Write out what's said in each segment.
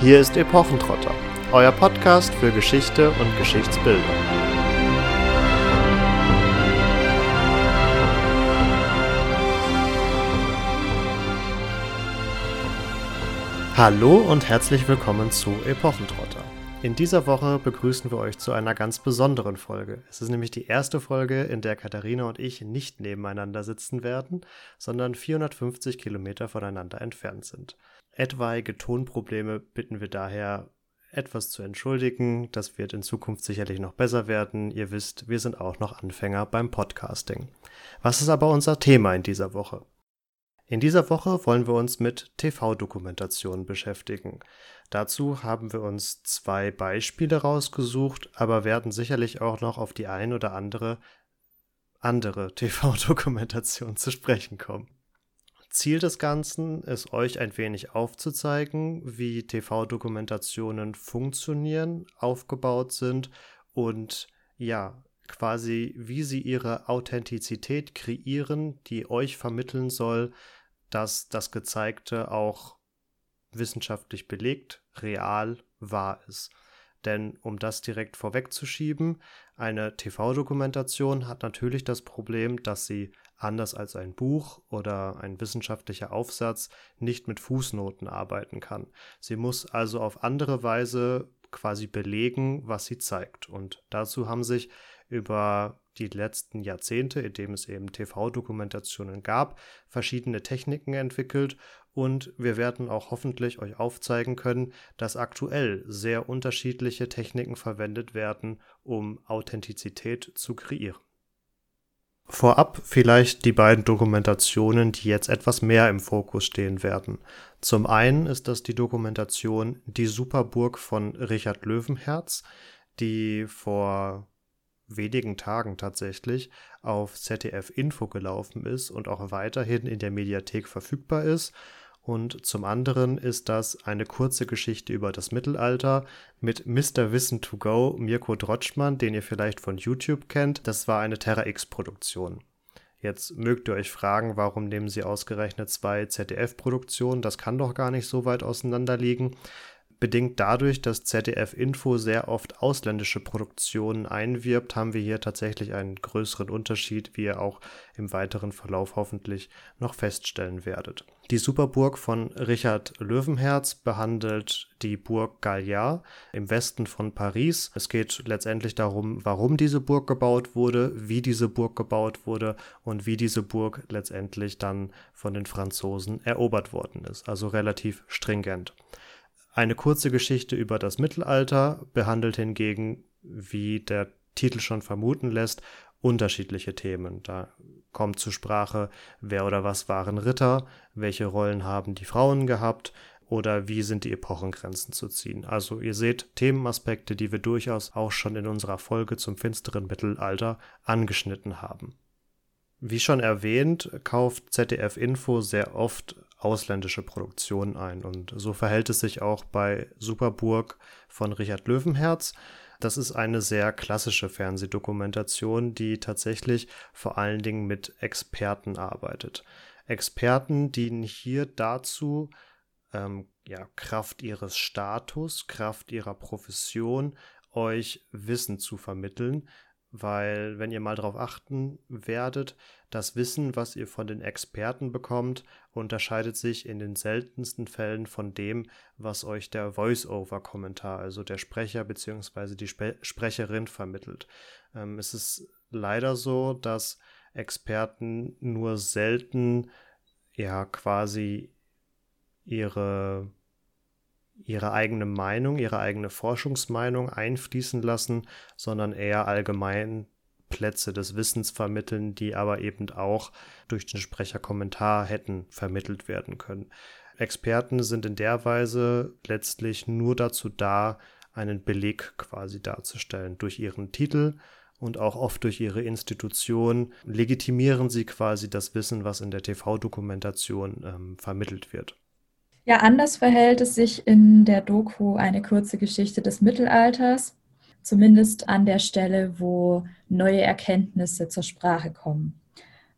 Hier ist Epochentrotter, euer Podcast für Geschichte und Geschichtsbildung. Hallo und herzlich willkommen zu Epochentrotter. In dieser Woche begrüßen wir euch zu einer ganz besonderen Folge. Es ist nämlich die erste Folge, in der Katharina und ich nicht nebeneinander sitzen werden, sondern 450 Kilometer voneinander entfernt sind. Etwaige Tonprobleme bitten wir daher etwas zu entschuldigen. Das wird in Zukunft sicherlich noch besser werden. Ihr wisst, wir sind auch noch Anfänger beim Podcasting. Was ist aber unser Thema in dieser Woche? In dieser Woche wollen wir uns mit TV-Dokumentationen beschäftigen. Dazu haben wir uns zwei Beispiele rausgesucht, aber werden sicherlich auch noch auf die ein oder andere andere TV-Dokumentation zu sprechen kommen. Ziel des Ganzen ist euch ein wenig aufzuzeigen, wie TV-Dokumentationen funktionieren, aufgebaut sind und ja, quasi wie sie ihre Authentizität kreieren, die euch vermitteln soll, dass das Gezeigte auch wissenschaftlich belegt, real wahr ist. Denn um das direkt vorwegzuschieben, eine TV-Dokumentation hat natürlich das Problem, dass sie anders als ein Buch oder ein wissenschaftlicher Aufsatz nicht mit Fußnoten arbeiten kann. Sie muss also auf andere Weise quasi belegen, was sie zeigt. Und dazu haben sich über die letzten Jahrzehnte, in dem es eben TV-Dokumentationen gab, verschiedene Techniken entwickelt und wir werden auch hoffentlich euch aufzeigen können, dass aktuell sehr unterschiedliche Techniken verwendet werden, um Authentizität zu kreieren. Vorab vielleicht die beiden Dokumentationen, die jetzt etwas mehr im Fokus stehen werden. Zum einen ist das die Dokumentation Die Superburg von Richard Löwenherz, die vor wenigen Tagen tatsächlich auf ZDF Info gelaufen ist und auch weiterhin in der Mediathek verfügbar ist. Und zum anderen ist das eine kurze Geschichte über das Mittelalter mit Mr. Wissen to Go, Mirko Drotschmann, den ihr vielleicht von YouTube kennt. Das war eine Terra X-Produktion. Jetzt mögt ihr euch fragen, warum nehmen sie ausgerechnet zwei ZDF-Produktionen? Das kann doch gar nicht so weit auseinander liegen bedingt dadurch, dass ZDF Info sehr oft ausländische Produktionen einwirbt, haben wir hier tatsächlich einen größeren Unterschied, wie ihr auch im weiteren Verlauf hoffentlich noch feststellen werdet. Die Superburg von Richard Löwenherz behandelt die Burg Galliard im Westen von Paris. Es geht letztendlich darum, warum diese Burg gebaut wurde, wie diese Burg gebaut wurde und wie diese Burg letztendlich dann von den Franzosen erobert worden ist. Also relativ stringent. Eine kurze Geschichte über das Mittelalter behandelt hingegen, wie der Titel schon vermuten lässt, unterschiedliche Themen. Da kommt zur Sprache, wer oder was waren Ritter, welche Rollen haben die Frauen gehabt oder wie sind die Epochengrenzen zu ziehen. Also ihr seht Themenaspekte, die wir durchaus auch schon in unserer Folge zum finsteren Mittelalter angeschnitten haben. Wie schon erwähnt, kauft ZDF Info sehr oft ausländische Produktionen ein. Und so verhält es sich auch bei Superburg von Richard Löwenherz. Das ist eine sehr klassische Fernsehdokumentation, die tatsächlich vor allen Dingen mit Experten arbeitet. Experten dienen hier dazu, ähm, ja, Kraft ihres Status, Kraft ihrer Profession, euch Wissen zu vermitteln, weil wenn ihr mal darauf achten werdet, das Wissen, was ihr von den Experten bekommt, unterscheidet sich in den seltensten Fällen von dem, was euch der Voice-Over-Kommentar, also der Sprecher bzw. die Spe Sprecherin vermittelt. Ähm, es ist leider so, dass Experten nur selten ja quasi ihre ihre eigene Meinung, ihre eigene Forschungsmeinung einfließen lassen, sondern eher allgemein Plätze des Wissens vermitteln, die aber eben auch durch den Sprecherkommentar hätten vermittelt werden können. Experten sind in der Weise letztlich nur dazu da, einen Beleg quasi darzustellen. Durch ihren Titel und auch oft durch ihre Institution legitimieren sie quasi das Wissen, was in der TV-Dokumentation ähm, vermittelt wird. Ja, anders verhält es sich in der Doku eine kurze Geschichte des Mittelalters, zumindest an der Stelle, wo neue Erkenntnisse zur Sprache kommen.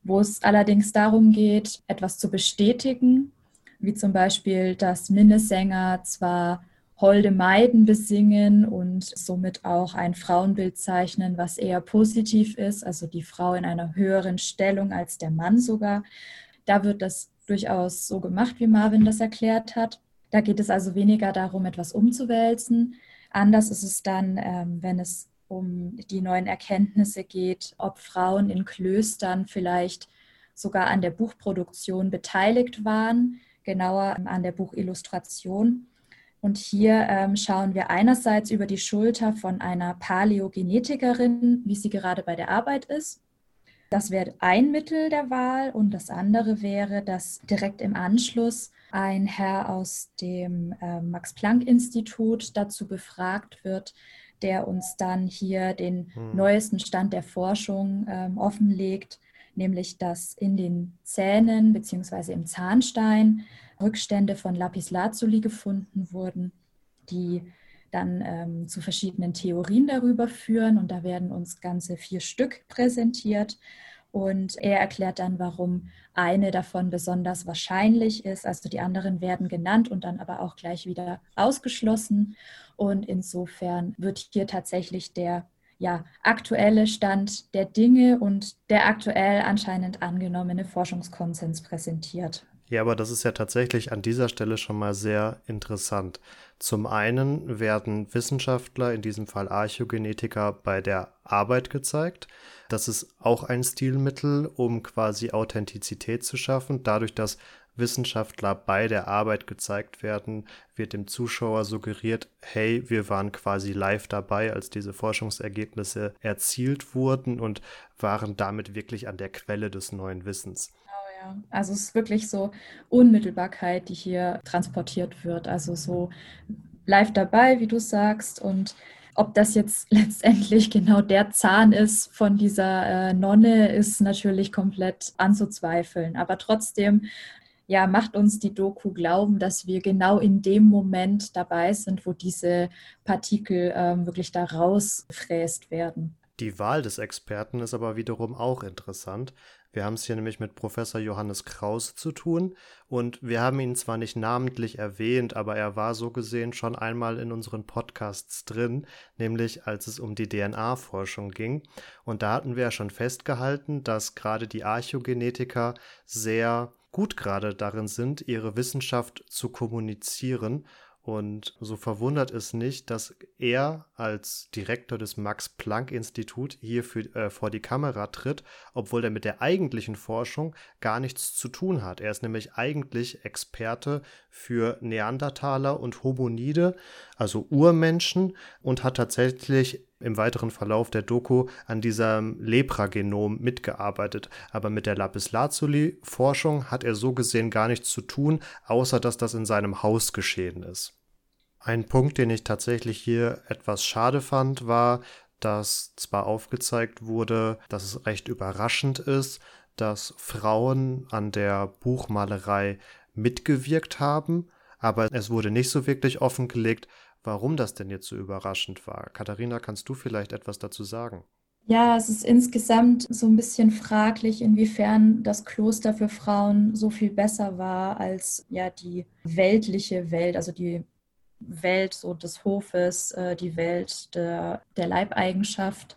Wo es allerdings darum geht, etwas zu bestätigen, wie zum Beispiel, dass Minnesänger zwar holde Maiden besingen und somit auch ein Frauenbild zeichnen, was eher positiv ist, also die Frau in einer höheren Stellung als der Mann sogar. Da wird das durchaus so gemacht, wie Marvin das erklärt hat. Da geht es also weniger darum, etwas umzuwälzen. Anders ist es dann, ähm, wenn es um die neuen Erkenntnisse geht, ob Frauen in Klöstern vielleicht sogar an der Buchproduktion beteiligt waren, genauer an der Buchillustration. Und hier ähm, schauen wir einerseits über die Schulter von einer Paläogenetikerin, wie sie gerade bei der Arbeit ist. Das wäre ein Mittel der Wahl und das andere wäre, dass direkt im Anschluss ein Herr aus dem äh, Max-Planck-Institut dazu befragt wird, der uns dann hier den hm. neuesten Stand der Forschung ähm, offenlegt, nämlich dass in den Zähnen bzw. im Zahnstein Rückstände von Lapislazuli gefunden wurden, die dann ähm, zu verschiedenen Theorien darüber führen. Und da werden uns ganze vier Stück präsentiert. Und er erklärt dann, warum eine davon besonders wahrscheinlich ist. Also die anderen werden genannt und dann aber auch gleich wieder ausgeschlossen. Und insofern wird hier tatsächlich der ja, aktuelle Stand der Dinge und der aktuell anscheinend angenommene Forschungskonsens präsentiert. Ja, aber das ist ja tatsächlich an dieser Stelle schon mal sehr interessant. Zum einen werden Wissenschaftler, in diesem Fall Archäogenetiker, bei der Arbeit gezeigt. Das ist auch ein Stilmittel, um quasi Authentizität zu schaffen. Dadurch, dass Wissenschaftler bei der Arbeit gezeigt werden, wird dem Zuschauer suggeriert, hey, wir waren quasi live dabei, als diese Forschungsergebnisse erzielt wurden und waren damit wirklich an der Quelle des neuen Wissens. Also es ist wirklich so Unmittelbarkeit, die hier transportiert wird. Also so live dabei, wie du sagst, und ob das jetzt letztendlich genau der Zahn ist von dieser äh, Nonne, ist natürlich komplett anzuzweifeln. Aber trotzdem ja, macht uns die Doku glauben, dass wir genau in dem Moment dabei sind, wo diese Partikel ähm, wirklich da rausfräst werden. Die Wahl des Experten ist aber wiederum auch interessant. Wir haben es hier nämlich mit Professor Johannes Krause zu tun und wir haben ihn zwar nicht namentlich erwähnt, aber er war so gesehen schon einmal in unseren Podcasts drin, nämlich als es um die DNA-Forschung ging. Und da hatten wir ja schon festgehalten, dass gerade die Archäogenetiker sehr gut gerade darin sind, ihre Wissenschaft zu kommunizieren und so verwundert es nicht, dass er als Direktor des Max-Planck-Institut hier für, äh, vor die Kamera tritt, obwohl er mit der eigentlichen Forschung gar nichts zu tun hat. Er ist nämlich eigentlich Experte für Neandertaler und Homonide, also Urmenschen, und hat tatsächlich im weiteren Verlauf der Doku an diesem Lepra-Genom mitgearbeitet. Aber mit der Lapislazuli-Forschung hat er so gesehen gar nichts zu tun, außer dass das in seinem Haus geschehen ist. Ein Punkt, den ich tatsächlich hier etwas schade fand, war, dass zwar aufgezeigt wurde, dass es recht überraschend ist, dass Frauen an der Buchmalerei mitgewirkt haben, aber es wurde nicht so wirklich offengelegt, warum das denn jetzt so überraschend war. Katharina, kannst du vielleicht etwas dazu sagen? Ja, es ist insgesamt so ein bisschen fraglich, inwiefern das Kloster für Frauen so viel besser war als ja die weltliche Welt, also die Welt so des Hofes, äh, die Welt der, der Leibeigenschaft.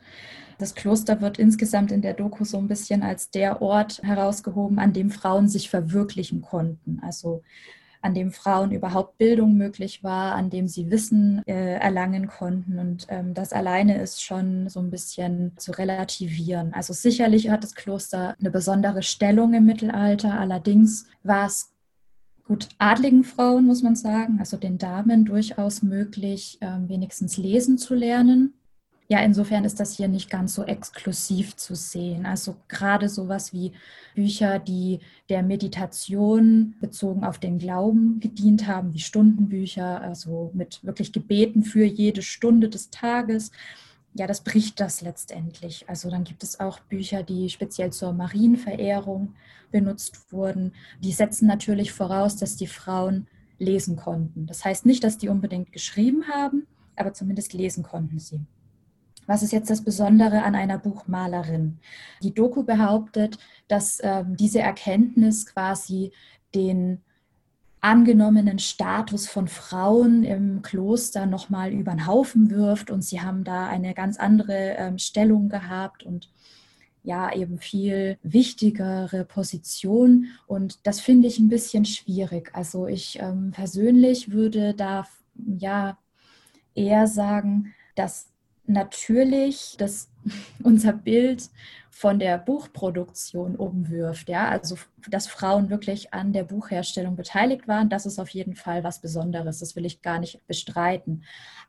Das Kloster wird insgesamt in der Doku so ein bisschen als der Ort herausgehoben, an dem Frauen sich verwirklichen konnten. Also an dem Frauen überhaupt Bildung möglich war, an dem sie Wissen äh, erlangen konnten. Und ähm, das alleine ist schon so ein bisschen zu relativieren. Also sicherlich hat das Kloster eine besondere Stellung im Mittelalter. Allerdings war es gut adligen Frauen, muss man sagen, also den Damen durchaus möglich, ähm, wenigstens lesen zu lernen. Ja, insofern ist das hier nicht ganz so exklusiv zu sehen. Also gerade sowas wie Bücher, die der Meditation bezogen auf den Glauben gedient haben, wie Stundenbücher, also mit wirklich Gebeten für jede Stunde des Tages ja, das bricht das letztendlich. Also dann gibt es auch Bücher, die speziell zur Marienverehrung benutzt wurden. Die setzen natürlich voraus, dass die Frauen lesen konnten. Das heißt nicht, dass die unbedingt geschrieben haben, aber zumindest lesen konnten sie. Was ist jetzt das Besondere an einer Buchmalerin? Die Doku behauptet, dass ähm, diese Erkenntnis quasi den angenommenen Status von Frauen im Kloster nochmal über den Haufen wirft und sie haben da eine ganz andere ähm, Stellung gehabt und ja eben viel wichtigere Position und das finde ich ein bisschen schwierig. Also ich ähm, persönlich würde da ja eher sagen, dass natürlich das, unser Bild von der Buchproduktion umwirft. Ja? Also, dass Frauen wirklich an der Buchherstellung beteiligt waren, das ist auf jeden Fall was Besonderes. Das will ich gar nicht bestreiten.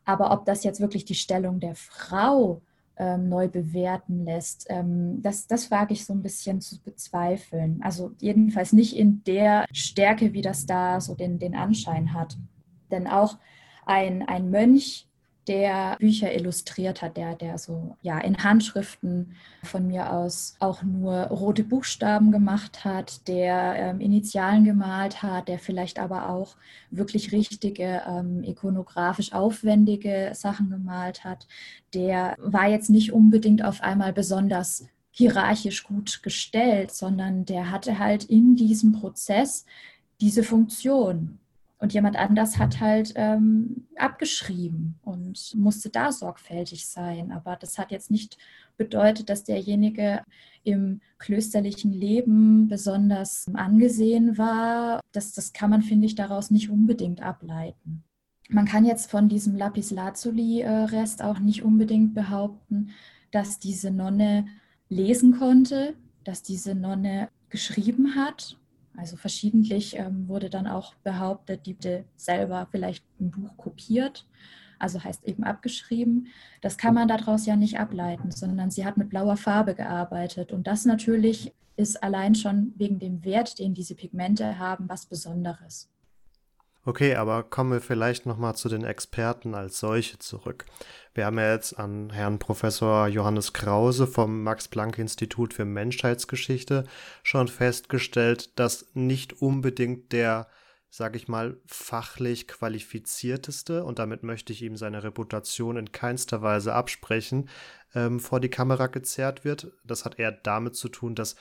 Aber ob das jetzt wirklich die Stellung der Frau ähm, neu bewerten lässt, ähm, das, das wage ich so ein bisschen zu bezweifeln. Also jedenfalls nicht in der Stärke, wie das da so den, den Anschein hat. Denn auch ein, ein Mönch der Bücher illustriert hat, der, der so ja in Handschriften von mir aus auch nur rote Buchstaben gemacht hat, der ähm, Initialen gemalt hat, der vielleicht aber auch wirklich richtige, ähm, ikonografisch aufwendige Sachen gemalt hat, der war jetzt nicht unbedingt auf einmal besonders hierarchisch gut gestellt, sondern der hatte halt in diesem Prozess diese Funktion. Und jemand anders hat halt ähm, abgeschrieben und musste da sorgfältig sein. Aber das hat jetzt nicht bedeutet, dass derjenige im klösterlichen Leben besonders angesehen war. Das, das kann man, finde ich, daraus nicht unbedingt ableiten. Man kann jetzt von diesem Lapis Lazuli-Rest auch nicht unbedingt behaupten, dass diese Nonne lesen konnte, dass diese Nonne geschrieben hat also verschiedentlich ähm, wurde dann auch behauptet, die selber vielleicht ein Buch kopiert, also heißt eben abgeschrieben. Das kann man daraus ja nicht ableiten, sondern sie hat mit blauer Farbe gearbeitet. Und das natürlich ist allein schon wegen dem Wert, den diese Pigmente haben, was Besonderes. Okay, aber kommen wir vielleicht nochmal zu den Experten als solche zurück. Wir haben ja jetzt an Herrn Professor Johannes Krause vom Max-Planck-Institut für Menschheitsgeschichte schon festgestellt, dass nicht unbedingt der, sag ich mal, fachlich qualifizierteste, und damit möchte ich ihm seine Reputation in keinster Weise absprechen, ähm, vor die Kamera gezerrt wird. Das hat eher damit zu tun, dass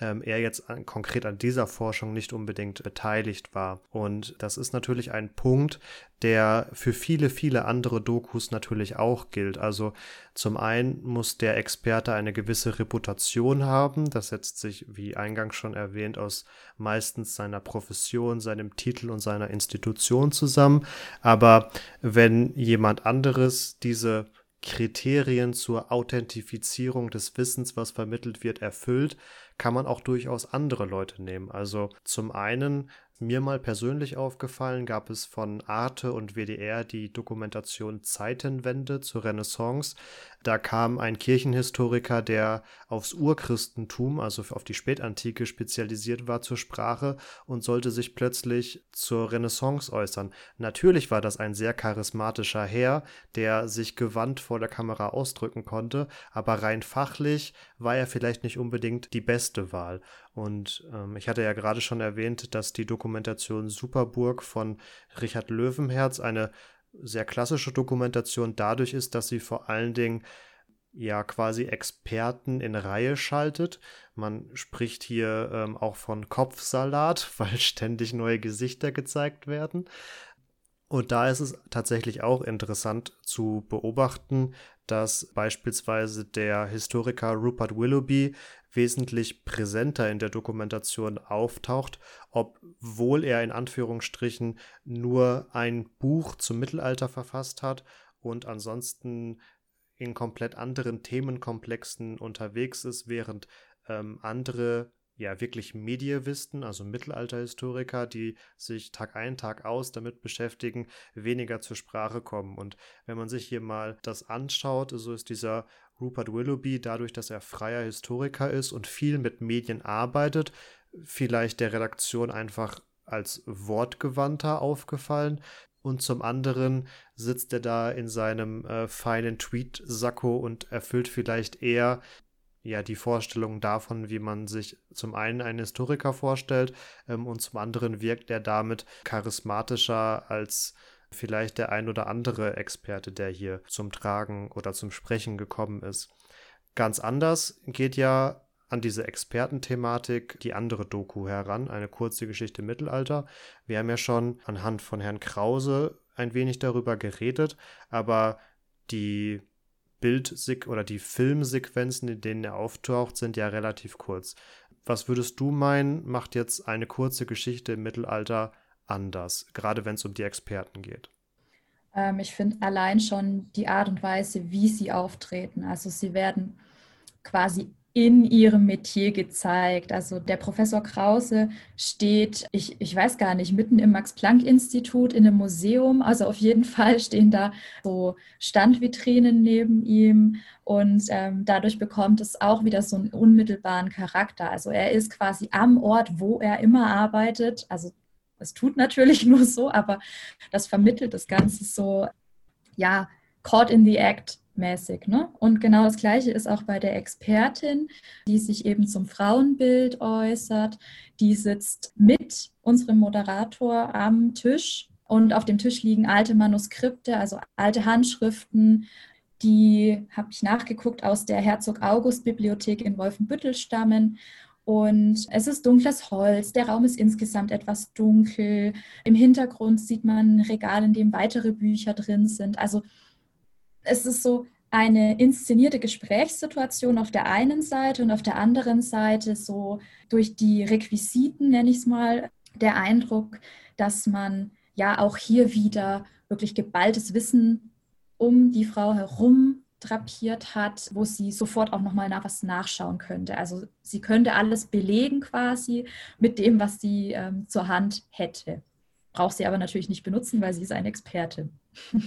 ähm, er jetzt an, konkret an dieser Forschung nicht unbedingt beteiligt war. Und das ist natürlich ein Punkt, der für viele, viele andere Dokus natürlich auch gilt. Also zum einen muss der Experte eine gewisse Reputation haben. Das setzt sich, wie eingangs schon erwähnt, aus meistens seiner Profession, seinem Titel und seiner Institution zusammen. Aber wenn jemand anderes diese Kriterien zur Authentifizierung des Wissens, was vermittelt wird, erfüllt, kann man auch durchaus andere Leute nehmen. Also zum einen mir mal persönlich aufgefallen, gab es von Arte und WDR die Dokumentation Zeitenwende zur Renaissance. Da kam ein Kirchenhistoriker, der aufs Urchristentum, also auf die Spätantike spezialisiert war, zur Sprache und sollte sich plötzlich zur Renaissance äußern. Natürlich war das ein sehr charismatischer Herr, der sich gewandt vor der Kamera ausdrücken konnte, aber rein fachlich war er vielleicht nicht unbedingt die beste Wahl. Und ähm, ich hatte ja gerade schon erwähnt, dass die Dokumentation Superburg von Richard Löwenherz eine sehr klassische Dokumentation dadurch ist, dass sie vor allen Dingen ja quasi Experten in Reihe schaltet. Man spricht hier ähm, auch von Kopfsalat, weil ständig neue Gesichter gezeigt werden. Und da ist es tatsächlich auch interessant zu beobachten, dass beispielsweise der Historiker Rupert Willoughby wesentlich präsenter in der Dokumentation auftaucht, obwohl er in Anführungsstrichen nur ein Buch zum Mittelalter verfasst hat und ansonsten in komplett anderen Themenkomplexen unterwegs ist, während ähm, andere ja wirklich Medievisten, also Mittelalterhistoriker, die sich Tag ein, Tag aus damit beschäftigen, weniger zur Sprache kommen. Und wenn man sich hier mal das anschaut, so ist dieser Rupert Willoughby, dadurch, dass er freier Historiker ist und viel mit Medien arbeitet, vielleicht der Redaktion einfach als wortgewandter aufgefallen. Und zum anderen sitzt er da in seinem äh, feinen Tweet-Sakko und erfüllt vielleicht eher ja die Vorstellung davon, wie man sich zum einen einen Historiker vorstellt ähm, und zum anderen wirkt er damit charismatischer als vielleicht der ein oder andere Experte, der hier zum Tragen oder zum Sprechen gekommen ist. Ganz anders geht ja an diese Expertenthematik die andere Doku heran, eine kurze Geschichte im Mittelalter. Wir haben ja schon anhand von Herrn Krause ein wenig darüber geredet, aber die Bildsek oder die Filmsequenzen, in denen er auftaucht, sind ja relativ kurz. Was würdest du meinen, macht jetzt eine kurze Geschichte im Mittelalter anders, gerade wenn es um die Experten geht? Ähm, ich finde allein schon die Art und Weise, wie sie auftreten. Also sie werden quasi in ihrem Metier gezeigt. Also der Professor Krause steht, ich, ich weiß gar nicht, mitten im Max-Planck-Institut in einem Museum. Also auf jeden Fall stehen da so Standvitrinen neben ihm und ähm, dadurch bekommt es auch wieder so einen unmittelbaren Charakter. Also er ist quasi am Ort, wo er immer arbeitet. Also es tut natürlich nur so, aber das vermittelt das Ganze so, ja, caught in the act mäßig. Ne? Und genau das Gleiche ist auch bei der Expertin, die sich eben zum Frauenbild äußert. Die sitzt mit unserem Moderator am Tisch und auf dem Tisch liegen alte Manuskripte, also alte Handschriften. Die habe ich nachgeguckt aus der Herzog August Bibliothek in Wolfenbüttel stammen. Und es ist dunkles Holz, der Raum ist insgesamt etwas dunkel. Im Hintergrund sieht man ein Regal, in dem weitere Bücher drin sind. Also es ist so eine inszenierte Gesprächssituation auf der einen Seite und auf der anderen Seite so durch die Requisiten, nenne ich es mal, der Eindruck, dass man ja auch hier wieder wirklich geballtes Wissen um die Frau herum drapiert hat, wo sie sofort auch nochmal nach was nachschauen könnte. Also sie könnte alles belegen quasi mit dem, was sie ähm, zur Hand hätte. Braucht sie aber natürlich nicht benutzen, weil sie ist eine Expertin.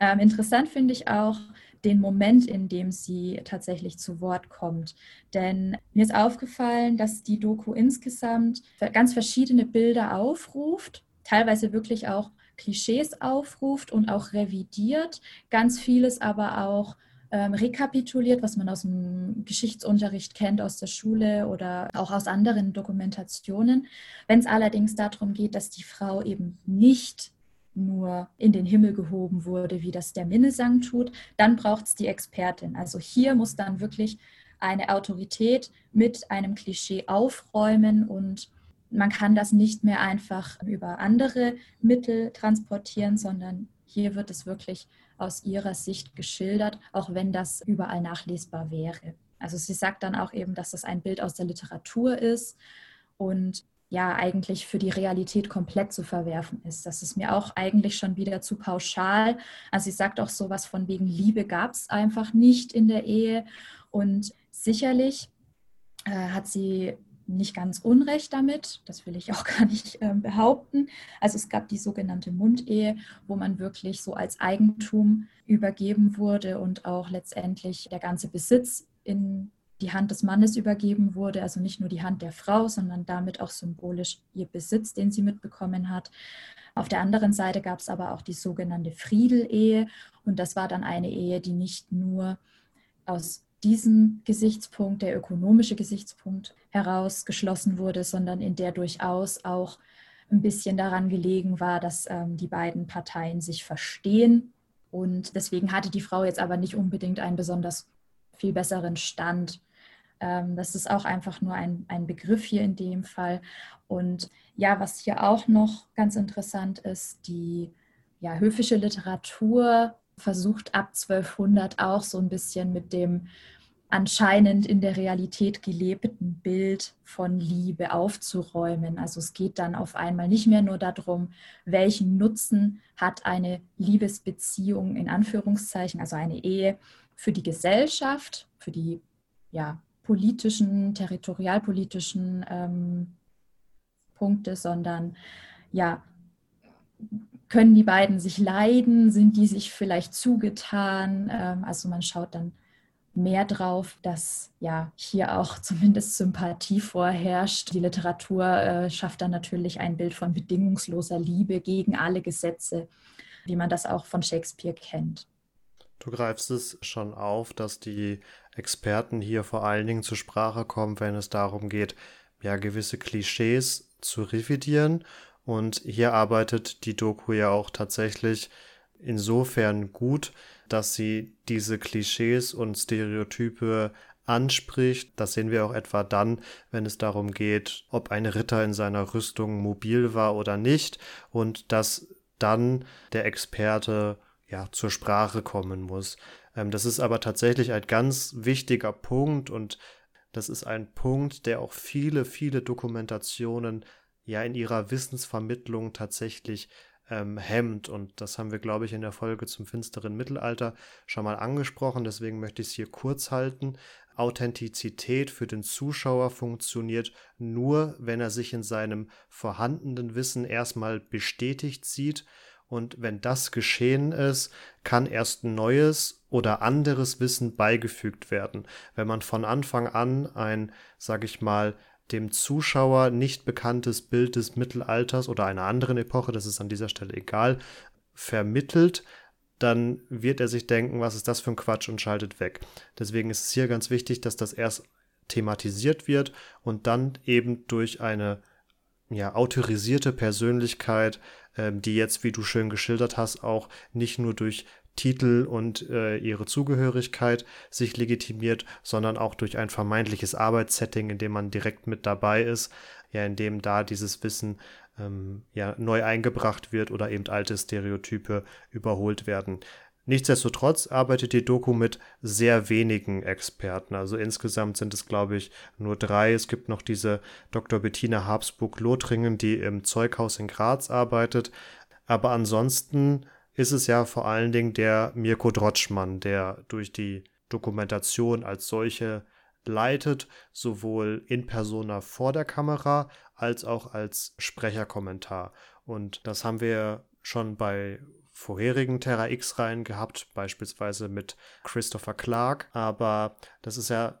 ähm, interessant finde ich auch den Moment, in dem sie tatsächlich zu Wort kommt. Denn mir ist aufgefallen, dass die Doku insgesamt ganz verschiedene Bilder aufruft, teilweise wirklich auch Klischees aufruft und auch revidiert, ganz vieles aber auch ähm, rekapituliert, was man aus dem Geschichtsunterricht kennt, aus der Schule oder auch aus anderen Dokumentationen. Wenn es allerdings darum geht, dass die Frau eben nicht nur in den Himmel gehoben wurde, wie das der Minnesang tut, dann braucht es die Expertin. Also hier muss dann wirklich eine Autorität mit einem Klischee aufräumen und man kann das nicht mehr einfach über andere Mittel transportieren, sondern hier wird es wirklich aus ihrer Sicht geschildert, auch wenn das überall nachlesbar wäre. Also sie sagt dann auch eben, dass das ein Bild aus der Literatur ist und ja eigentlich für die Realität komplett zu verwerfen ist. Das ist mir auch eigentlich schon wieder zu pauschal. Also sie sagt auch sowas von wegen Liebe gab es einfach nicht in der Ehe und sicherlich äh, hat sie nicht ganz unrecht damit, das will ich auch gar nicht äh, behaupten. Also es gab die sogenannte Mundehe, wo man wirklich so als Eigentum übergeben wurde und auch letztendlich der ganze Besitz in die Hand des Mannes übergeben wurde, also nicht nur die Hand der Frau, sondern damit auch symbolisch ihr Besitz, den sie mitbekommen hat. Auf der anderen Seite gab es aber auch die sogenannte Friedelehe und das war dann eine Ehe, die nicht nur aus diesem Gesichtspunkt, der ökonomische Gesichtspunkt, herausgeschlossen wurde, sondern in der durchaus auch ein bisschen daran gelegen war, dass ähm, die beiden Parteien sich verstehen. Und deswegen hatte die Frau jetzt aber nicht unbedingt einen besonders viel besseren Stand. Ähm, das ist auch einfach nur ein, ein Begriff hier in dem Fall. Und ja, was hier auch noch ganz interessant ist, die ja, höfische Literatur versucht ab 1200 auch so ein bisschen mit dem anscheinend in der Realität gelebten Bild von Liebe aufzuräumen. Also es geht dann auf einmal nicht mehr nur darum, welchen Nutzen hat eine Liebesbeziehung in Anführungszeichen, also eine Ehe für die Gesellschaft, für die ja, politischen, territorialpolitischen ähm, Punkte, sondern ja, können die beiden sich leiden, sind die sich vielleicht zugetan? Ähm, also man schaut dann mehr drauf, dass ja hier auch zumindest Sympathie vorherrscht. Die Literatur äh, schafft dann natürlich ein Bild von bedingungsloser Liebe gegen alle Gesetze, wie man das auch von Shakespeare kennt. Du greifst es schon auf, dass die Experten hier vor allen Dingen zur Sprache kommen, wenn es darum geht, ja, gewisse Klischees zu revidieren. Und hier arbeitet die Doku ja auch tatsächlich insofern gut, dass sie diese Klischees und Stereotype anspricht. Das sehen wir auch etwa dann, wenn es darum geht, ob ein Ritter in seiner Rüstung mobil war oder nicht und dass dann der Experte ja zur Sprache kommen muss. Ähm, das ist aber tatsächlich ein ganz wichtiger Punkt und das ist ein Punkt, der auch viele, viele Dokumentationen ja in ihrer Wissensvermittlung tatsächlich ähm, hemmt. Und das haben wir, glaube ich, in der Folge zum finsteren Mittelalter schon mal angesprochen. Deswegen möchte ich es hier kurz halten. Authentizität für den Zuschauer funktioniert nur, wenn er sich in seinem vorhandenen Wissen erstmal bestätigt sieht. Und wenn das geschehen ist, kann erst neues oder anderes Wissen beigefügt werden. Wenn man von Anfang an ein, sag ich mal, dem Zuschauer nicht bekanntes Bild des Mittelalters oder einer anderen Epoche, das ist an dieser Stelle egal, vermittelt, dann wird er sich denken, was ist das für ein Quatsch und schaltet weg. Deswegen ist es hier ganz wichtig, dass das erst thematisiert wird und dann eben durch eine ja, autorisierte Persönlichkeit, ähm, die jetzt, wie du schön geschildert hast, auch nicht nur durch Titel und äh, ihre Zugehörigkeit sich legitimiert, sondern auch durch ein vermeintliches Arbeitssetting, in dem man direkt mit dabei ist, ja, in dem da dieses Wissen ähm, ja neu eingebracht wird oder eben alte Stereotype überholt werden. Nichtsdestotrotz arbeitet die Doku mit sehr wenigen Experten. Also insgesamt sind es, glaube ich, nur drei. Es gibt noch diese Dr. Bettina Habsburg-Lothringen, die im Zeughaus in Graz arbeitet. Aber ansonsten ist es ja vor allen Dingen der Mirko Drotschmann, der durch die Dokumentation als solche leitet, sowohl in persona vor der Kamera als auch als Sprecherkommentar. Und das haben wir schon bei vorherigen Terra X-Reihen gehabt, beispielsweise mit Christopher Clark, aber das ist ja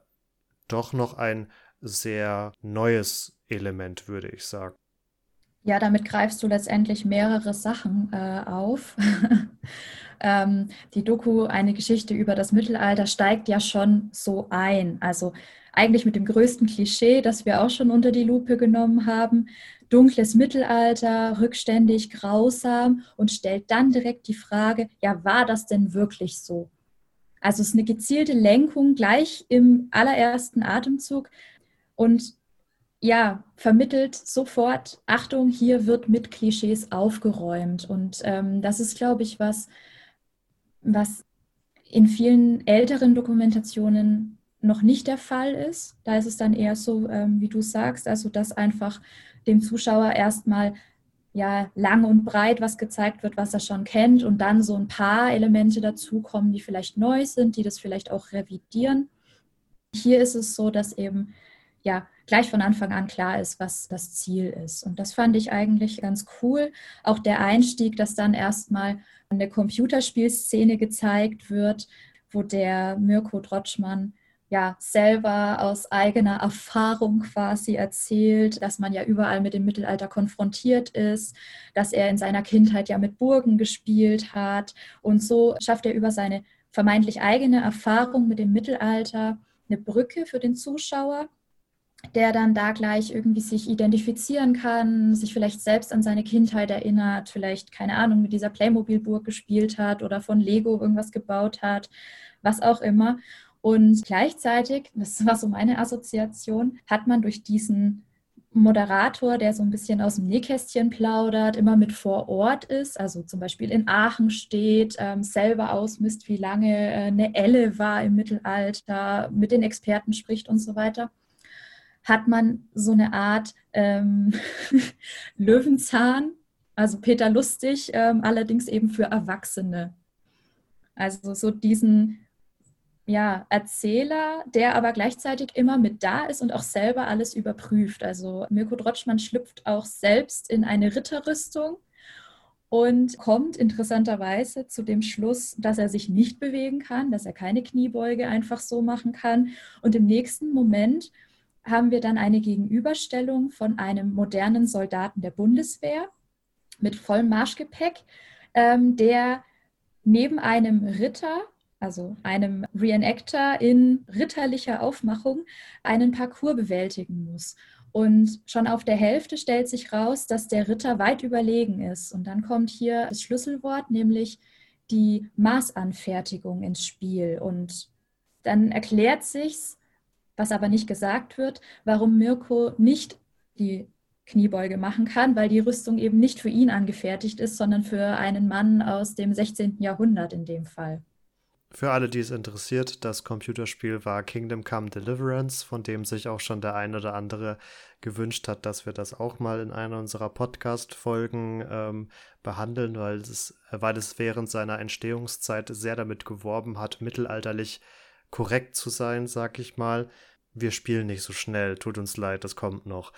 doch noch ein sehr neues Element, würde ich sagen. Ja, damit greifst du letztendlich mehrere Sachen äh, auf. ähm, die Doku, eine Geschichte über das Mittelalter, steigt ja schon so ein. Also eigentlich mit dem größten Klischee, das wir auch schon unter die Lupe genommen haben. Dunkles Mittelalter, rückständig, grausam und stellt dann direkt die Frage, ja, war das denn wirklich so? Also es ist eine gezielte Lenkung gleich im allerersten Atemzug. Und ja, vermittelt sofort, Achtung, hier wird mit Klischees aufgeräumt. Und ähm, das ist, glaube ich, was, was in vielen älteren Dokumentationen noch nicht der Fall ist. Da ist es dann eher so, ähm, wie du sagst, also dass einfach dem Zuschauer erstmal ja lang und breit was gezeigt wird, was er schon kennt und dann so ein paar Elemente dazukommen, die vielleicht neu sind, die das vielleicht auch revidieren. Hier ist es so, dass eben ja gleich von Anfang an klar ist, was das Ziel ist. Und das fand ich eigentlich ganz cool. Auch der Einstieg, dass dann erstmal eine Computerspielszene gezeigt wird, wo der Mirko Drotschmann ja selber aus eigener Erfahrung quasi erzählt, dass man ja überall mit dem Mittelalter konfrontiert ist, dass er in seiner Kindheit ja mit Burgen gespielt hat und so schafft er über seine vermeintlich eigene Erfahrung mit dem Mittelalter eine Brücke für den Zuschauer der dann da gleich irgendwie sich identifizieren kann, sich vielleicht selbst an seine Kindheit erinnert, vielleicht, keine Ahnung, mit dieser Playmobil-Burg gespielt hat oder von Lego irgendwas gebaut hat, was auch immer. Und gleichzeitig, das war so meine Assoziation, hat man durch diesen Moderator, der so ein bisschen aus dem Nähkästchen plaudert, immer mit vor Ort ist, also zum Beispiel in Aachen steht, ähm, selber ausmisst, wie lange äh, eine Elle war im Mittelalter, mit den Experten spricht und so weiter hat man so eine Art ähm, Löwenzahn, also Peter Lustig, ähm, allerdings eben für Erwachsene. Also so diesen ja, Erzähler, der aber gleichzeitig immer mit da ist und auch selber alles überprüft. Also Mirko Drotschmann schlüpft auch selbst in eine Ritterrüstung und kommt interessanterweise zu dem Schluss, dass er sich nicht bewegen kann, dass er keine Kniebeuge einfach so machen kann. Und im nächsten Moment haben wir dann eine Gegenüberstellung von einem modernen Soldaten der Bundeswehr mit vollem Marschgepäck, ähm, der neben einem Ritter, also einem Reenactor in ritterlicher Aufmachung, einen Parcours bewältigen muss. Und schon auf der Hälfte stellt sich raus, dass der Ritter weit überlegen ist. Und dann kommt hier das Schlüsselwort, nämlich die Maßanfertigung ins Spiel. Und dann erklärt sich's, Was aber nicht gesagt wird, warum Mirko nicht die Kniebeuge machen kann, weil die Rüstung eben nicht für ihn angefertigt ist, sondern für einen Mann aus dem 16. Jahrhundert in dem Fall. Für alle, die es interessiert, das Computerspiel war Kingdom Come Deliverance, von dem sich auch schon der ein oder andere gewünscht hat, dass wir das auch mal in einer unserer Podcast-Folgen ähm, behandeln, weil es, weil es während seiner Entstehungszeit sehr damit geworben hat, mittelalterlich korrekt zu sein, sag ich mal. Wir spielen nicht so schnell, tut uns leid, das kommt noch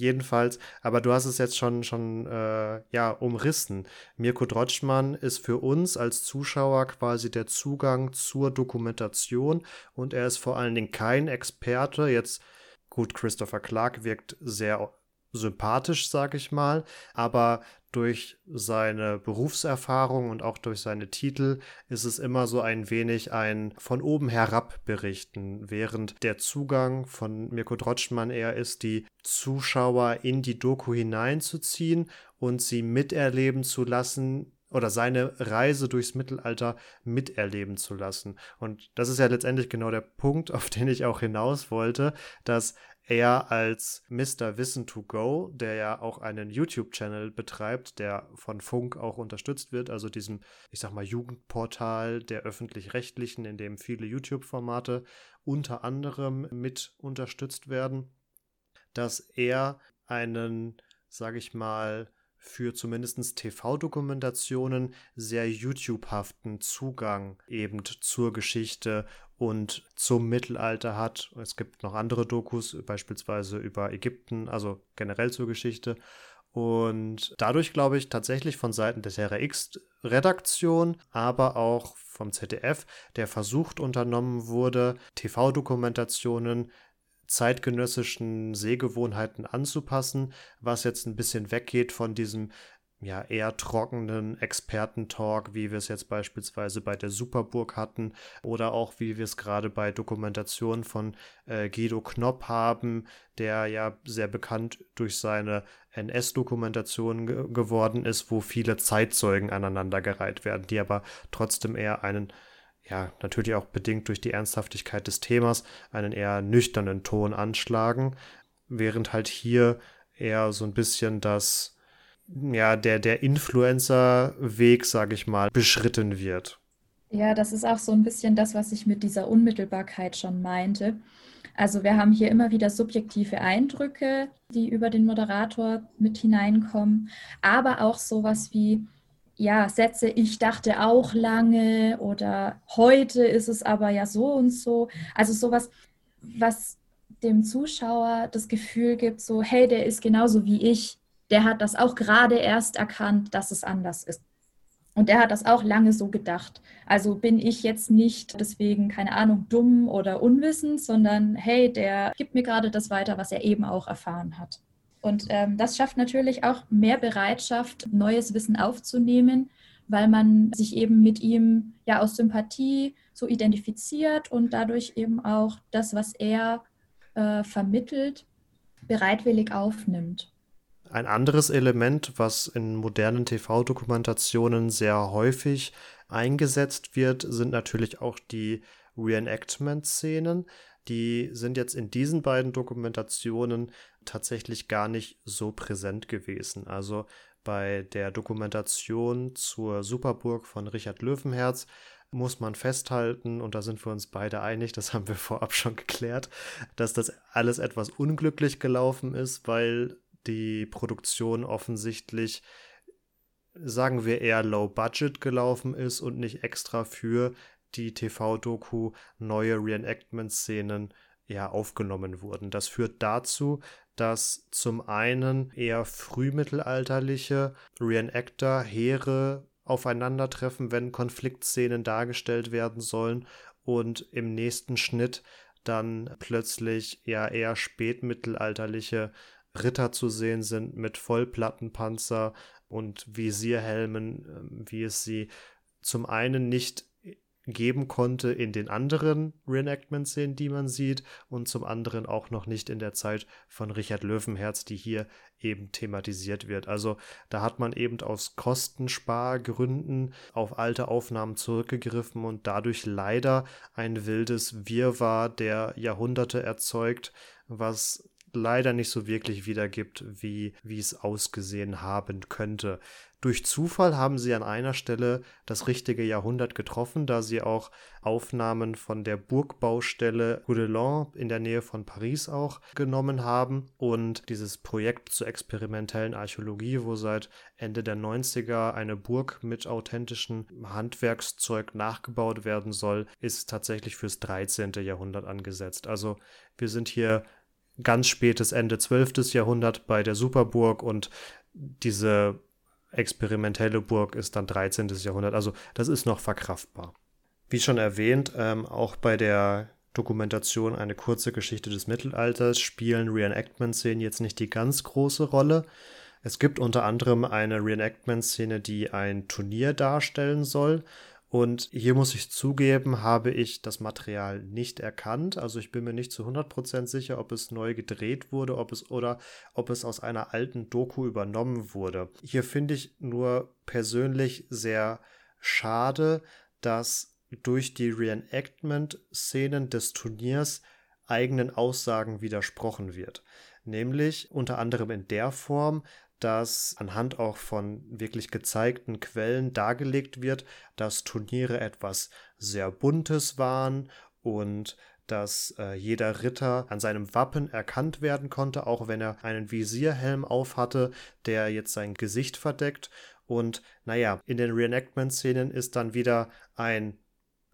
jedenfalls, aber du hast es jetzt schon, schon äh, ja, umrissen. Mirko Drotschmann ist für uns als Zuschauer quasi der Zugang zur Dokumentation und er ist vor allen Dingen kein Experte. Jetzt, gut, Christopher Clark wirkt sehr sympathisch, sag ich mal, aber durch seine Berufserfahrung und auch durch seine Titel ist es immer so ein wenig ein von oben herab berichten, während der Zugang von Mirko Drotschmann eher ist, die Zuschauer in die Doku hineinzuziehen und sie miterleben zu lassen, oder seine Reise durchs Mittelalter miterleben zu lassen. Und das ist ja letztendlich genau der Punkt, auf den ich auch hinaus wollte, dass er als Mr. Wissen to Go, der ja auch einen YouTube-Channel betreibt, der von Funk auch unterstützt wird, also diesem, ich sag mal, Jugendportal der öffentlich-rechtlichen, in dem viele YouTube-Formate unter anderem mit unterstützt werden, dass er einen, sag ich mal, für zumindest TV-Dokumentationen sehr YouTube-haften Zugang eben zur Geschichte und zum Mittelalter hat. Es gibt noch andere Dokus, beispielsweise über Ägypten, also generell zur Geschichte. Und dadurch glaube ich tatsächlich von Seiten der Terra X-Redaktion, aber auch vom ZDF, der versucht unternommen wurde, TV-Dokumentationen zeitgenössischen Sehgewohnheiten anzupassen, was jetzt ein bisschen weggeht von diesem ja, eher trockenen Expertentalk, wie wir es jetzt beispielsweise bei der Superburg hatten oder auch wie wir es gerade bei Dokumentationen von äh, Guido Knopp haben, der ja sehr bekannt durch seine NS-Dokumentation ge geworden ist, wo viele Zeitzeugen aneinandergereiht werden, die aber trotzdem eher einen ja, natürlich auch bedingt durch die Ernsthaftigkeit des Themas, einen eher nüchternen Ton anschlagen, während halt hier eher so ein bisschen das, ja, der, der Influencer-Weg, sage ich mal, beschritten wird. Ja, das ist auch so ein bisschen das, was ich mit dieser Unmittelbarkeit schon meinte. Also wir haben hier immer wieder subjektive Eindrücke, die über den Moderator mit hineinkommen, aber auch sowas wie, ja, Sätze, ich dachte auch lange oder heute ist es aber ja so und so. Also sowas, was dem Zuschauer das Gefühl gibt, so, hey, der ist genauso wie ich der hat das auch gerade erst erkannt, dass es anders ist. Und der hat das auch lange so gedacht. Also bin ich jetzt nicht deswegen, keine Ahnung, dumm oder unwissend, sondern hey, der gibt mir gerade das weiter, was er eben auch erfahren hat. Und ähm, das schafft natürlich auch mehr Bereitschaft, neues Wissen aufzunehmen, weil man sich eben mit ihm ja aus Sympathie so identifiziert und dadurch eben auch das, was er äh, vermittelt, bereitwillig aufnimmt. Ein anderes Element, was in modernen TV-Dokumentationen sehr häufig eingesetzt wird, sind natürlich auch die Reenactment-Szenen. Die sind jetzt in diesen beiden Dokumentationen tatsächlich gar nicht so präsent gewesen. Also bei der Dokumentation zur Superburg von Richard Löwenherz muss man festhalten, und da sind wir uns beide einig, das haben wir vorab schon geklärt, dass das alles etwas unglücklich gelaufen ist, weil die Produktion offensichtlich, sagen wir eher low budget gelaufen ist und nicht extra für die TV-Doku neue Reenactment-Szenen ja aufgenommen wurden. Das führt dazu, dass zum einen eher frühmittelalterliche Reenactor, Heere aufeinandertreffen, wenn Konfliktszenen dargestellt werden sollen und im nächsten Schnitt dann plötzlich ja eher spätmittelalterliche Ritter zu sehen sind mit Vollplattenpanzer und Visierhelmen, ähm, wie es sie zum einen nicht geben konnte in den anderen Reenactment-Szenen, die man sieht, und zum anderen auch noch nicht in der Zeit von Richard Löwenherz, die hier eben thematisiert wird. Also da hat man eben aus Kostenspargründen auf alte Aufnahmen zurückgegriffen und dadurch leider ein wildes Wirrwarr der Jahrhunderte erzeugt, was leider nicht so wirklich wiedergibt, wie, wie es ausgesehen haben könnte. Durch Zufall haben sie an einer Stelle das richtige Jahrhundert getroffen, da sie auch Aufnahmen von der Burgbaustelle Goudelin in der Nähe von Paris auch genommen haben und dieses Projekt zur experimentellen Archäologie, wo seit Ende der 90er eine Burg mit authentischem Handwerkszeug nachgebaut werden soll, ist tatsächlich fürs 13. Jahrhundert angesetzt. Also wir sind hier ganz spätes Ende 12. Jahrhundert bei der Superburg und diese experimentelle Burg ist dann 13. Jahrhundert. Also das ist noch verkraftbar. Wie schon erwähnt, ähm, auch bei der Dokumentation Eine kurze Geschichte des Mittelalters spielen Reenactment-Szenen jetzt nicht die ganz große Rolle. Es gibt unter anderem eine Reenactment-Szene, die ein Turnier darstellen soll. Und hier muss ich zugeben, habe ich das Material nicht erkannt. Also ich bin mir nicht zu 100% sicher, ob es neu gedreht wurde ob es, oder ob es aus einer alten Doku übernommen wurde. Hier finde ich nur persönlich sehr schade, dass durch die Reenactment-Szenen des Turniers eigenen Aussagen widersprochen wird. Nämlich unter anderem in der Form, dass anhand auch von wirklich gezeigten Quellen dargelegt wird, dass Turniere etwas sehr Buntes waren und dass äh, jeder Ritter an seinem Wappen erkannt werden konnte, auch wenn er einen Visierhelm aufhatte, der jetzt sein Gesicht verdeckt. Und naja, in den Reenactment-Szenen ist dann wieder ein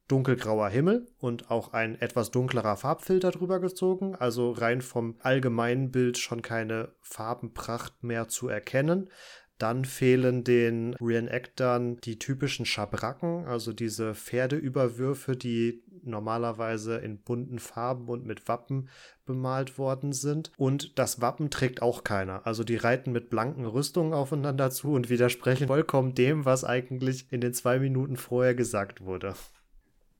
dunkelgrauer Himmel und auch ein etwas dunklerer Farbfilter drüber gezogen, also rein vom allgemeinen Bild schon keine Farbenpracht mehr zu erkennen. Dann fehlen den Reenactern die typischen Schabracken, also diese Pferdeüberwürfe, die normalerweise in bunten Farben und mit Wappen bemalt worden sind. Und das Wappen trägt auch keiner. Also die reiten mit blanken Rüstungen aufeinander zu und widersprechen vollkommen dem, was eigentlich in den zwei Minuten vorher gesagt wurde.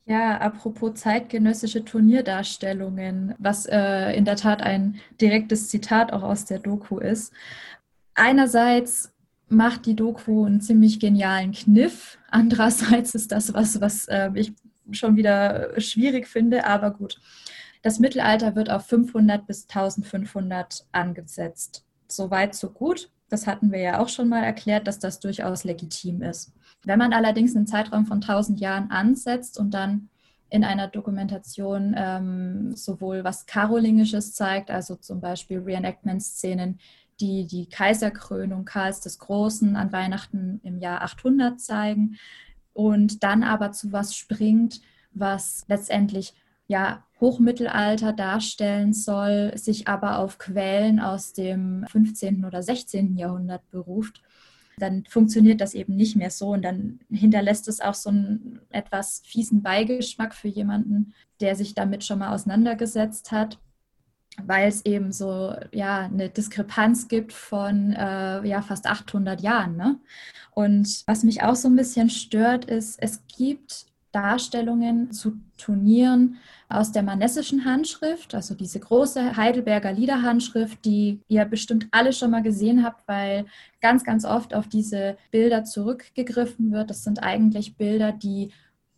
Ja, apropos zeitgenössische Turnierdarstellungen, was äh, in der Tat ein direktes Zitat auch aus der Doku ist. Einerseits macht die Doku einen ziemlich genialen Kniff, andererseits ist das was, was äh, ich schon wieder schwierig finde, aber gut. Das Mittelalter wird auf 500 bis 1500 angesetzt. Soweit, so gut. Das hatten wir ja auch schon mal erklärt, dass das durchaus legitim ist. Wenn man allerdings einen Zeitraum von 1000 Jahren ansetzt und dann in einer Dokumentation ähm, sowohl was Karolingisches zeigt, also zum Beispiel Reenactment-Szenen, die die Kaiserkrönung Karls des Großen an Weihnachten im Jahr 800 zeigen und dann aber zu was springt, was letztendlich ja Hochmittelalter darstellen soll, sich aber auf Quellen aus dem 15. oder 16. Jahrhundert beruft dann funktioniert das eben nicht mehr so und dann hinterlässt es auch so einen etwas fiesen Beigeschmack für jemanden, der sich damit schon mal auseinandergesetzt hat, weil es eben so ja eine Diskrepanz gibt von äh, ja fast 800 Jahren. Ne? Und was mich auch so ein bisschen stört, ist, es gibt Darstellungen zu Turnieren aus der manessischen Handschrift, also diese große Heidelberger Liederhandschrift, die ihr bestimmt alle schon mal gesehen habt, weil ganz, ganz oft auf diese Bilder zurückgegriffen wird. Das sind eigentlich Bilder, die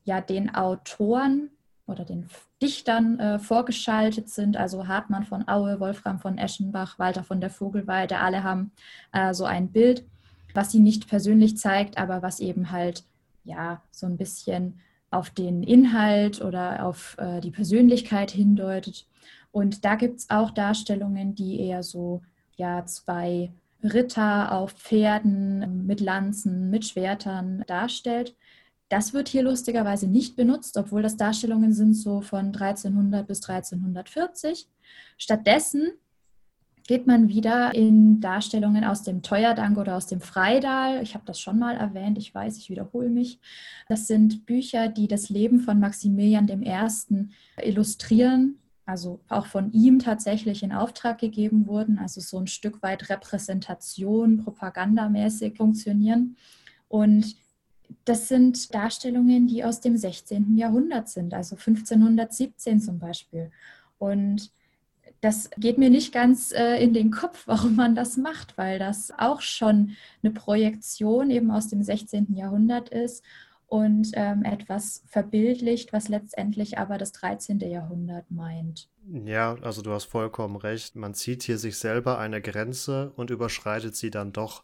ja den Autoren oder den Dichtern äh, vorgeschaltet sind, also Hartmann von Aue, Wolfram von Eschenbach, Walter von der Vogelweide, alle haben äh, so ein Bild, was sie nicht persönlich zeigt, aber was eben halt ja so ein bisschen auf den Inhalt oder auf äh, die Persönlichkeit hindeutet. Und da gibt es auch Darstellungen, die eher so ja, zwei Ritter auf Pferden mit Lanzen, mit Schwertern darstellt. Das wird hier lustigerweise nicht benutzt, obwohl das Darstellungen sind so von 1300 bis 1340. Stattdessen geht man wieder in Darstellungen aus dem Teuerdank oder aus dem Freidal. Ich habe das schon mal erwähnt, ich weiß, ich wiederhole mich. Das sind Bücher, die das Leben von Maximilian I. illustrieren, also auch von ihm tatsächlich in Auftrag gegeben wurden, also so ein Stück weit Repräsentation, propagandamäßig funktionieren. Und das sind Darstellungen, die aus dem 16. Jahrhundert sind, also 1517 zum Beispiel. Und das geht mir nicht ganz äh, in den Kopf, warum man das macht, weil das auch schon eine Projektion eben aus dem 16. Jahrhundert ist und ähm, etwas verbildlicht, was letztendlich aber das 13. Jahrhundert meint. Ja, also du hast vollkommen recht. Man zieht hier sich selber eine Grenze und überschreitet sie dann doch.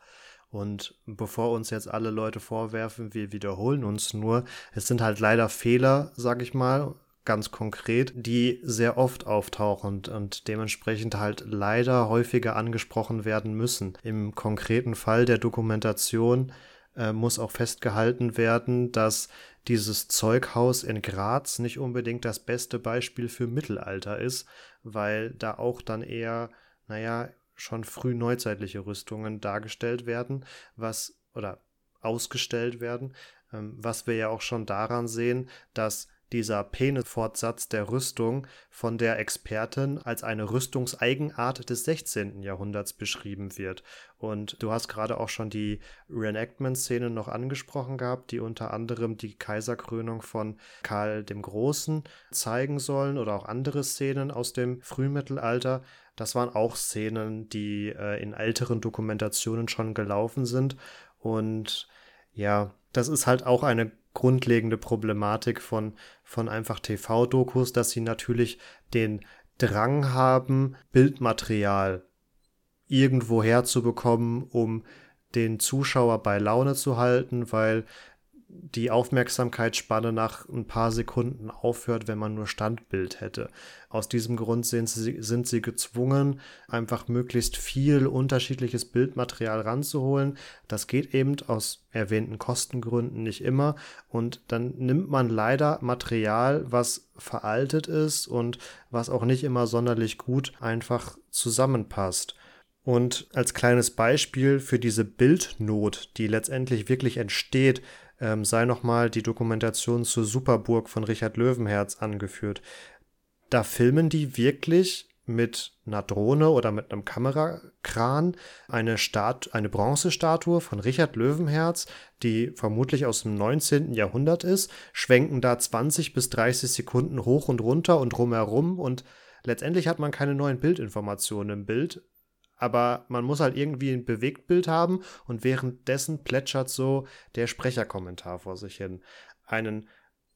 Und bevor uns jetzt alle Leute vorwerfen, wir wiederholen uns nur, es sind halt leider Fehler, sag ich mal, ganz konkret, die sehr oft auftauchen und dementsprechend halt leider häufiger angesprochen werden müssen. Im konkreten Fall der Dokumentation äh, muss auch festgehalten werden, dass dieses Zeughaus in Graz nicht unbedingt das beste Beispiel für Mittelalter ist, weil da auch dann eher, naja, schon früh neuzeitliche Rüstungen dargestellt werden, was oder ausgestellt werden, ähm, was wir ja auch schon daran sehen, dass dieser Penefortsatz der Rüstung von der Expertin als eine Rüstungseigenart des 16. Jahrhunderts beschrieben wird. Und du hast gerade auch schon die Reenactment-Szene noch angesprochen gehabt, die unter anderem die Kaiserkrönung von Karl dem Großen zeigen sollen oder auch andere Szenen aus dem Frühmittelalter. Das waren auch Szenen, die äh, in älteren Dokumentationen schon gelaufen sind. Und ja, das ist halt auch eine grundlegende Problematik von, von einfach TV-Dokus, dass sie natürlich den Drang haben, Bildmaterial irgendwo herzubekommen, um den Zuschauer bei Laune zu halten, weil die Aufmerksamkeitsspanne nach ein paar Sekunden aufhört, wenn man nur Standbild hätte. Aus diesem Grund sind sie, sind sie gezwungen, einfach möglichst viel unterschiedliches Bildmaterial ranzuholen. Das geht eben aus erwähnten Kostengründen nicht immer. Und dann nimmt man leider Material, was veraltet ist und was auch nicht immer sonderlich gut einfach zusammenpasst. Und als kleines Beispiel für diese Bildnot, die letztendlich wirklich entsteht, ähm, sei nochmal die Dokumentation zur Superburg von Richard Löwenherz angeführt. Da filmen die wirklich mit einer Drohne oder mit einem Kamerakran eine, Stat eine Bronzestatue von Richard Löwenherz, die vermutlich aus dem 19. Jahrhundert ist, schwenken da 20 bis 30 Sekunden hoch und runter und drumherum und letztendlich hat man keine neuen Bildinformationen im Bild, aber man muss halt irgendwie ein Bewegtbild haben und währenddessen plätschert so der Sprecherkommentar vor sich hin. Einen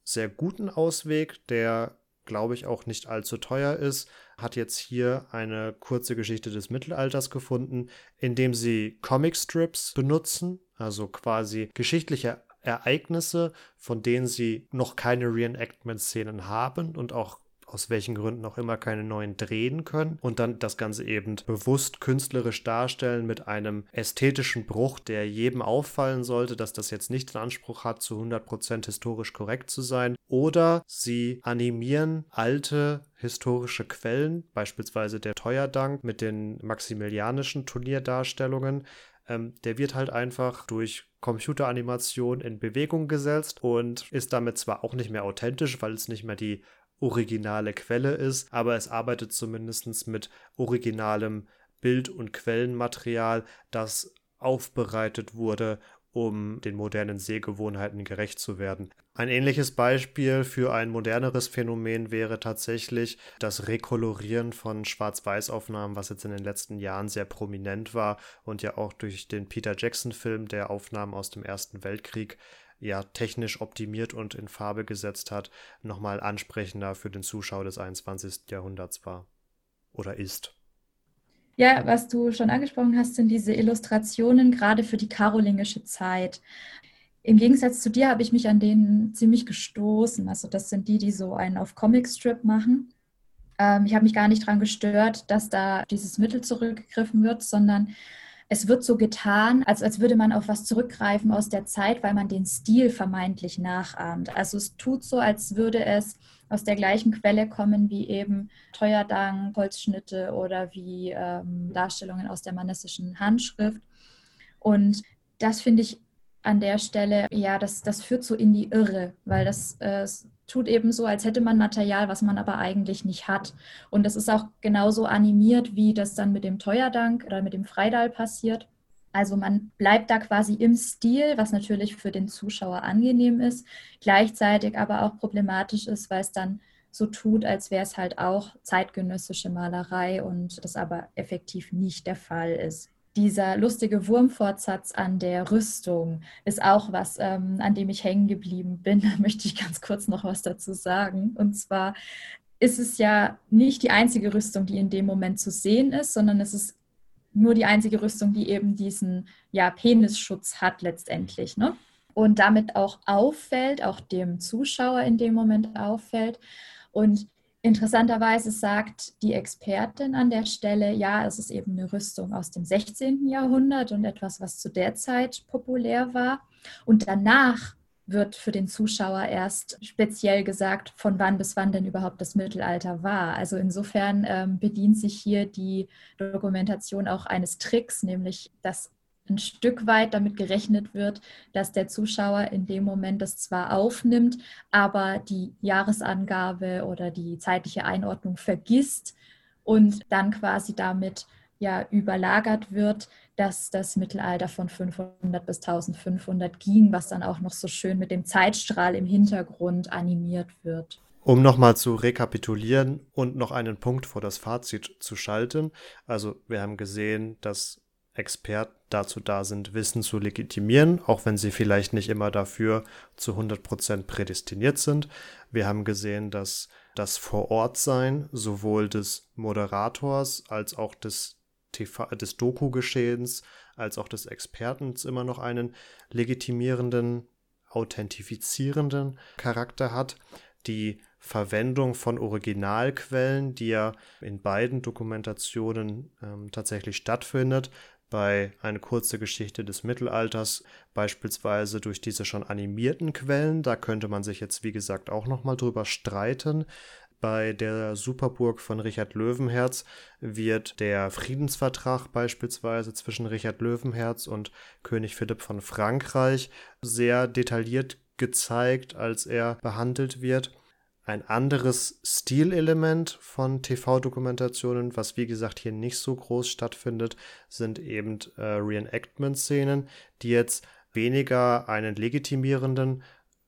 sehr guten Ausweg, der glaube ich auch nicht allzu teuer ist, hat jetzt hier eine kurze Geschichte des Mittelalters gefunden, indem sie Comicstrips benutzen, also quasi geschichtliche Ereignisse, von denen sie noch keine Reenactment-Szenen haben und auch aus welchen Gründen auch immer keine neuen drehen können und dann das Ganze eben bewusst künstlerisch darstellen mit einem ästhetischen Bruch, der jedem auffallen sollte, dass das jetzt nicht den Anspruch hat, zu 100% historisch korrekt zu sein. Oder sie animieren alte historische Quellen, beispielsweise der Teuerdank mit den maximilianischen Turnierdarstellungen, ähm, der wird halt einfach durch Computeranimation in Bewegung gesetzt und ist damit zwar auch nicht mehr authentisch, weil es nicht mehr die originale Quelle ist, aber es arbeitet zumindest mit originalem Bild- und Quellenmaterial, das aufbereitet wurde, um den modernen Sehgewohnheiten gerecht zu werden. Ein ähnliches Beispiel für ein moderneres Phänomen wäre tatsächlich das Rekolorieren von Schwarz-Weiß-Aufnahmen, was jetzt in den letzten Jahren sehr prominent war und ja auch durch den Peter Jackson-Film, der Aufnahmen aus dem Ersten Weltkrieg ja technisch optimiert und in Farbe gesetzt hat, nochmal ansprechender für den Zuschauer des 21. Jahrhunderts war oder ist. Ja, was du schon angesprochen hast, sind diese Illustrationen gerade für die karolingische Zeit. Im Gegensatz zu dir habe ich mich an denen ziemlich gestoßen. Also das sind die, die so einen auf Comicstrip machen. Ähm, ich habe mich gar nicht daran gestört, dass da dieses Mittel zurückgegriffen wird, sondern es wird so getan, als, als würde man auf was zurückgreifen aus der Zeit, weil man den Stil vermeintlich nachahmt. Also es tut so, als würde es aus der gleichen Quelle kommen wie eben Teuerdank, Holzschnitte oder wie ähm, Darstellungen aus der manessischen Handschrift. Und das finde ich an der Stelle, ja, das, das führt so in die Irre, weil das äh, tut eben so, als hätte man Material, was man aber eigentlich nicht hat. Und das ist auch genauso animiert, wie das dann mit dem Teuerdank oder mit dem Freidal passiert. Also man bleibt da quasi im Stil, was natürlich für den Zuschauer angenehm ist, gleichzeitig aber auch problematisch ist, weil es dann so tut, als wäre es halt auch zeitgenössische Malerei und das aber effektiv nicht der Fall ist. Dieser lustige Wurmfortsatz an der Rüstung ist auch was, ähm, an dem ich hängen geblieben bin. Da möchte ich ganz kurz noch was dazu sagen. Und zwar ist es ja nicht die einzige Rüstung, die in dem Moment zu sehen ist, sondern es ist nur die einzige Rüstung, die eben diesen ja, Penisschutz hat letztendlich. Ne? Und damit auch auffällt, auch dem Zuschauer in dem Moment auffällt. Und interessanterweise sagt die Expertin an der Stelle, ja, es ist eben eine Rüstung aus dem 16. Jahrhundert und etwas, was zu der Zeit populär war. Und danach wird für den Zuschauer erst speziell gesagt, von wann bis wann denn überhaupt das Mittelalter war. Also insofern ähm, bedient sich hier die Dokumentation auch eines Tricks, nämlich dass ein Stück weit damit gerechnet wird, dass der Zuschauer in dem Moment das zwar aufnimmt, aber die Jahresangabe oder die zeitliche Einordnung vergisst und dann quasi damit ja überlagert wird, dass das Mittelalter von 500 bis 1500 ging, was dann auch noch so schön mit dem Zeitstrahl im Hintergrund animiert wird. Um nochmal zu rekapitulieren und noch einen Punkt vor das Fazit zu schalten. Also wir haben gesehen, dass Experten dazu da sind, Wissen zu legitimieren, auch wenn sie vielleicht nicht immer dafür zu 100% prädestiniert sind. Wir haben gesehen, dass das Vorortsein sowohl des Moderators als auch des des Doku-Geschehens als auch des Expertens immer noch einen legitimierenden, authentifizierenden Charakter hat. Die Verwendung von Originalquellen, die ja in beiden Dokumentationen ähm, tatsächlich stattfindet, bei eine kurze Geschichte des Mittelalters, beispielsweise durch diese schon animierten Quellen. Da könnte man sich jetzt, wie gesagt, auch nochmal drüber streiten. Bei der Superburg von Richard Löwenherz wird der Friedensvertrag beispielsweise zwischen Richard Löwenherz und König Philipp von Frankreich sehr detailliert gezeigt, als er behandelt wird. Ein anderes Stilelement von TV-Dokumentationen, was wie gesagt hier nicht so groß stattfindet, sind eben äh, Reenactment-Szenen, die jetzt weniger einen legitimierenden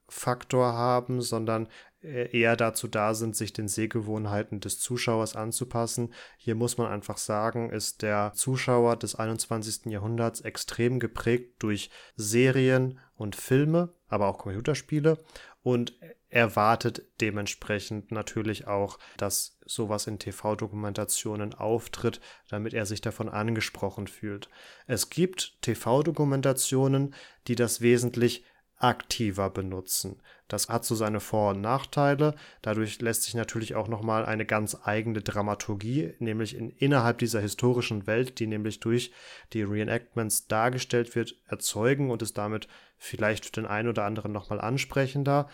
Faktor haben, sondern äh, eher dazu da sind, sich den Sehgewohnheiten des Zuschauers anzupassen. Hier muss man einfach sagen, ist der Zuschauer des 21. Jahrhunderts extrem geprägt durch Serien und Filme, aber auch Computerspiele und erwartet dementsprechend natürlich auch, dass sowas in TV-Dokumentationen auftritt, damit er sich davon angesprochen fühlt. Es gibt TV-Dokumentationen, die das wesentlich aktiver benutzen. Das hat so seine Vor- und Nachteile. Dadurch lässt sich natürlich auch nochmal eine ganz eigene Dramaturgie, nämlich in, innerhalb dieser historischen Welt, die nämlich durch die Reenactments dargestellt wird, erzeugen und ist damit vielleicht den einen oder anderen nochmal ansprechender.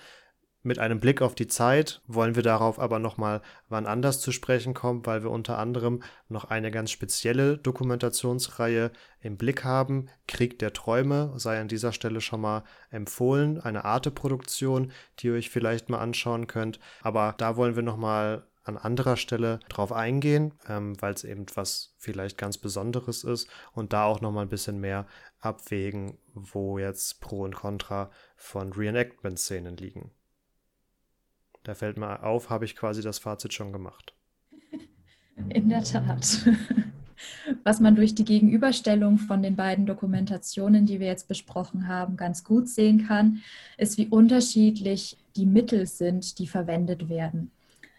Mit einem Blick auf die Zeit wollen wir darauf aber nochmal wann anders zu sprechen kommen, weil wir unter anderem noch eine ganz spezielle Dokumentationsreihe im Blick haben. Krieg der Träume sei an dieser Stelle schon mal empfohlen. Eine Arte-Produktion, die ihr euch vielleicht mal anschauen könnt. Aber da wollen wir nochmal an anderer Stelle drauf eingehen, ähm, weil es eben was vielleicht ganz Besonderes ist und da auch nochmal ein bisschen mehr abwägen, wo jetzt Pro und Contra von Reenactment-Szenen liegen. Da fällt mir auf, habe ich quasi das Fazit schon gemacht. In der Tat. Was man durch die Gegenüberstellung von den beiden Dokumentationen, die wir jetzt besprochen haben, ganz gut sehen kann, ist, wie unterschiedlich die Mittel sind, die verwendet werden.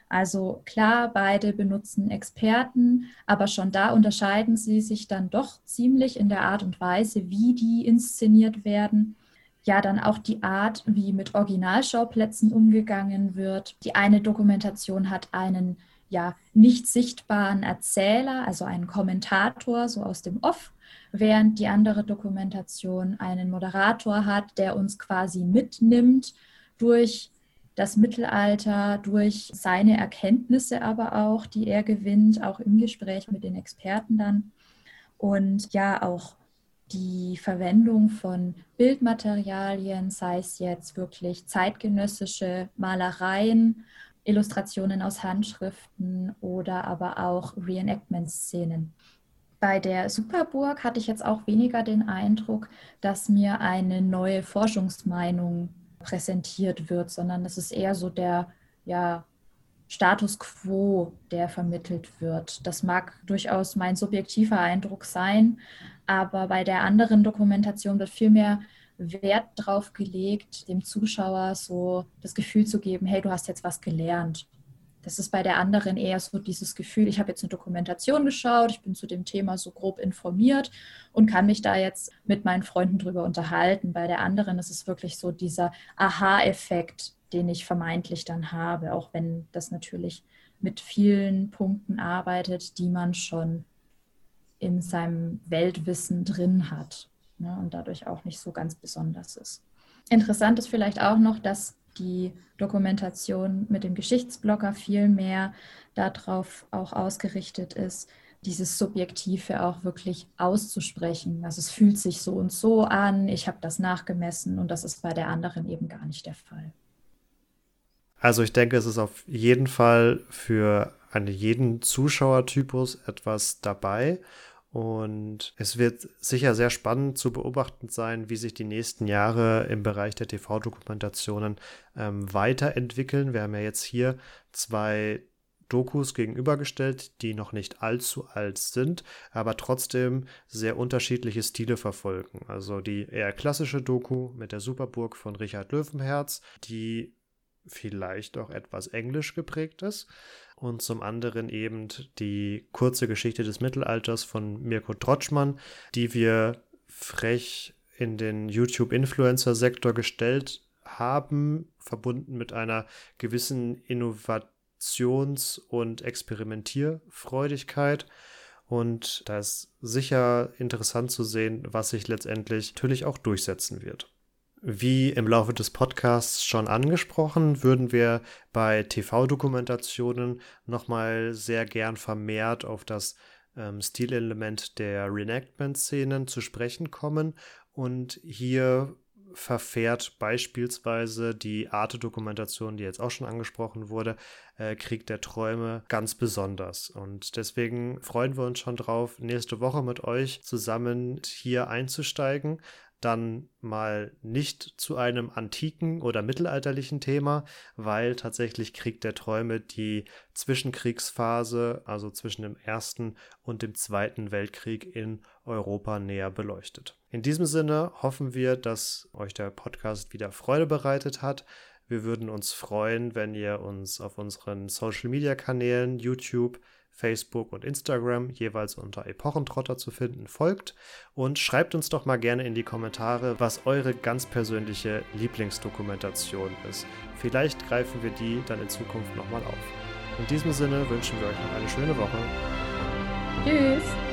Also klar, beide benutzen Experten, aber schon da unterscheiden sie sich dann doch ziemlich in der Art und Weise, wie die inszeniert werden ja dann auch die Art, wie mit Originalschauplätzen umgegangen wird. Die eine Dokumentation hat einen ja nicht sichtbaren Erzähler, also einen Kommentator so aus dem Off, während die andere Dokumentation einen Moderator hat, der uns quasi mitnimmt durch das Mittelalter, durch seine Erkenntnisse aber auch, die er gewinnt, auch im Gespräch mit den Experten dann. Und ja, auch die Verwendung von Bildmaterialien, sei es jetzt wirklich zeitgenössische Malereien, Illustrationen aus Handschriften oder aber auch Reenactment-Szenen. Bei der Superburg hatte ich jetzt auch weniger den Eindruck, dass mir eine neue Forschungsmeinung präsentiert wird, sondern es ist eher so der ja, Status quo, der vermittelt wird. Das mag durchaus mein subjektiver Eindruck sein, aber bei der anderen Dokumentation wird vielmehr Wert darauf gelegt, dem Zuschauer so das Gefühl zu geben, hey, du hast jetzt was gelernt. Das ist bei der anderen eher so dieses Gefühl, ich habe jetzt eine Dokumentation geschaut, ich bin zu dem Thema so grob informiert und kann mich da jetzt mit meinen Freunden drüber unterhalten. Bei der anderen ist es wirklich so dieser Aha-Effekt, den ich vermeintlich dann habe, auch wenn das natürlich mit vielen Punkten arbeitet, die man schon in seinem Weltwissen drin hat ne, und dadurch auch nicht so ganz besonders ist. Interessant ist vielleicht auch noch, dass die Dokumentation mit dem Geschichtsblogger viel mehr darauf auch ausgerichtet ist, dieses Subjektive auch wirklich auszusprechen. Also es fühlt sich so und so an, ich habe das nachgemessen und das ist bei der anderen eben gar nicht der Fall. Also ich denke, es ist auf jeden Fall für einen jeden Zuschauertypus etwas dabei. Und es wird sicher sehr spannend zu beobachten sein, wie sich die nächsten Jahre im Bereich der TV-Dokumentationen ähm, weiterentwickeln. Wir haben ja jetzt hier zwei Dokus gegenübergestellt, die noch nicht allzu alt sind, aber trotzdem sehr unterschiedliche Stile verfolgen. Also die eher klassische Doku mit der Superburg von Richard Löwenherz, die vielleicht auch etwas englisch geprägt ist. Und zum anderen eben die kurze Geschichte des Mittelalters von Mirko Trotschmann, die wir frech in den YouTube-Influencer-Sektor gestellt haben, verbunden mit einer gewissen Innovations- und Experimentierfreudigkeit. Und da ist sicher interessant zu sehen, was sich letztendlich natürlich auch durchsetzen wird. Wie im Laufe des Podcasts schon angesprochen, würden wir bei TV-Dokumentationen nochmal sehr gern vermehrt auf das ähm, Stilelement der Reenactment-Szenen zu sprechen kommen. Und hier verfährt beispielsweise die Arte-Dokumentation, die jetzt auch schon angesprochen wurde, äh, Krieg der Träume ganz besonders. Und deswegen freuen wir uns schon drauf, nächste Woche mit euch zusammen hier einzusteigen dann mal nicht zu einem antiken oder mittelalterlichen Thema, weil tatsächlich Krieg der Träume die Zwischenkriegsphase, also zwischen dem Ersten und dem Zweiten Weltkrieg in Europa näher beleuchtet. In diesem Sinne hoffen wir, dass euch der Podcast wieder Freude bereitet hat. Wir würden uns freuen, wenn ihr uns auf unseren Social-Media-Kanälen YouTube, Facebook und Instagram jeweils unter Epochentrotter zu finden, folgt und schreibt uns doch mal gerne in die Kommentare, was eure ganz persönliche Lieblingsdokumentation ist. Vielleicht greifen wir die dann in Zukunft nochmal auf. In diesem Sinne wünschen wir euch noch eine schöne Woche. Tschüss.